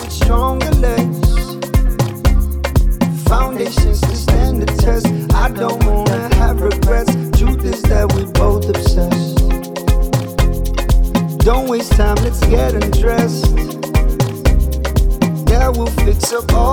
with stronger legs. Foundations to stand the test. I don't wanna have regrets. Truth is that we both obsessed. Don't waste time, let's get undressed. Yeah, we'll fix up all.